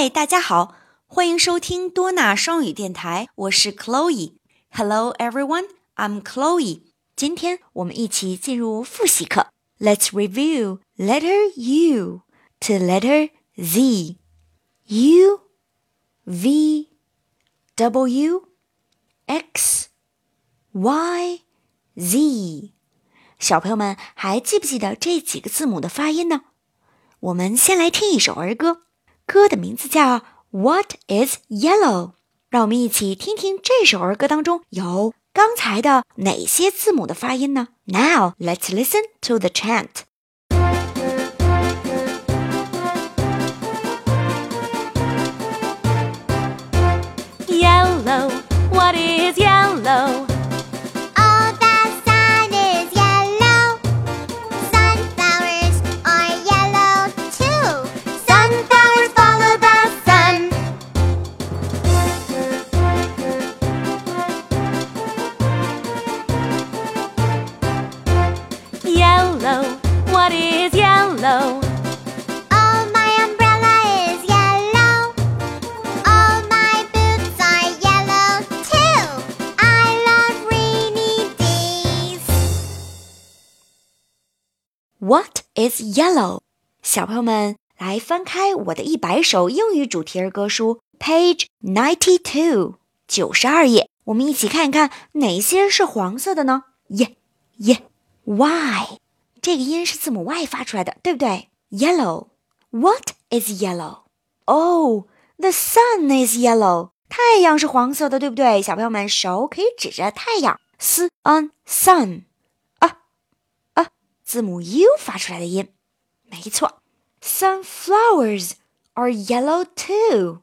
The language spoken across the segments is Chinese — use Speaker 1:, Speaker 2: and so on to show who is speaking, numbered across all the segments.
Speaker 1: 嗨，大家好，欢迎收听多纳双语电台，我是 Chloe。Hello everyone, I'm Chloe。今天我们一起进入复习课。Let's review letter U to letter Z. U, V, W, X, Y, Z。小朋友们还记不记得这几个字母的发音呢？我们先来听一首儿歌。歌的名字叫《What Is Yellow》，让我们一起听听这首儿歌当中有刚才的哪些字母的发音呢？Now let's listen to the chant.
Speaker 2: Yellow, what is yellow? What is yellow?
Speaker 3: Oh, my umbrella is yellow. All my boots are yellow too. I love rainy days.
Speaker 1: What is yellow？小朋友们来翻开我的一百首英语主题儿歌书，Page ninety two，九十二页，我们一起看一看哪些是黄色的呢？耶耶，Why？ 这个音是字母 y 发出来的，对不对？Yellow。What is yellow? Oh, the sun is yellow. 太阳是黄色的，对不对？小朋友们手可以指着太阳，sun sun。啊啊，字母 u 发出来的音，没错。Sunflowers are yellow too.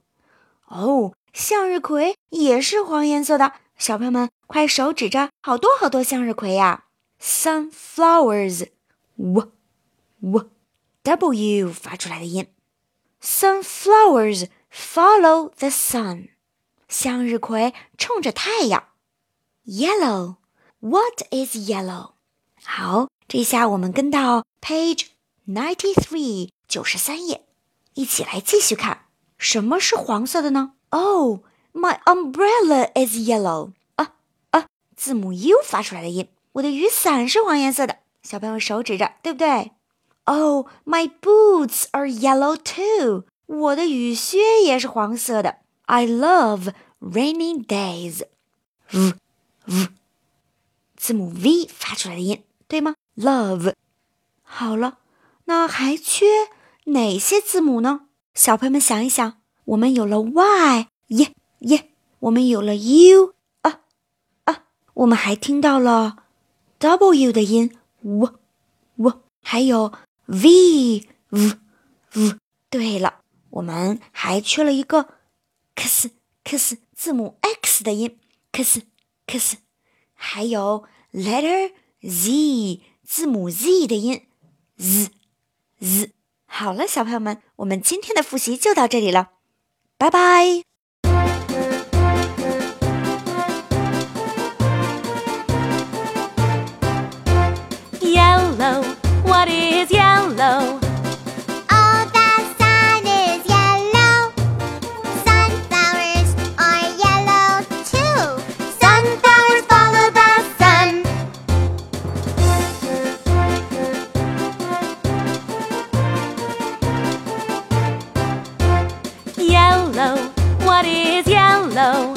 Speaker 1: 哦，向日葵也是黄颜色的。小朋友们快手指着好多好多向日葵呀！Sunflowers。W w w 发出来的音。Sunflowers follow the sun，向日葵冲着太阳。Yellow，What is yellow？好，这下我们跟到 page ninety three 九十三页，一起来继续看，什么是黄色的呢？Oh，my umbrella is yellow。啊啊，字母 U 发出来的音。我的雨伞是黄颜色的。小朋友手指着，对不对？Oh, my boots are yellow too. 我的雨靴也是黄色的。I love rainy days. v v 字母 v 发出来的音，对吗？Love。好了，那还缺哪些字母呢？小朋友们想一想，我们有了 y，耶耶，我们有了 u，啊啊，我们还听到了 w 的音。W w 还有 v v v。对了，我们还缺了一个 x x 字母 x 的音 x x，还有 letter z 字母 z 的音 z z。好了，小朋友们，我们今天的复习就到这里了，拜拜。
Speaker 2: What is yellow?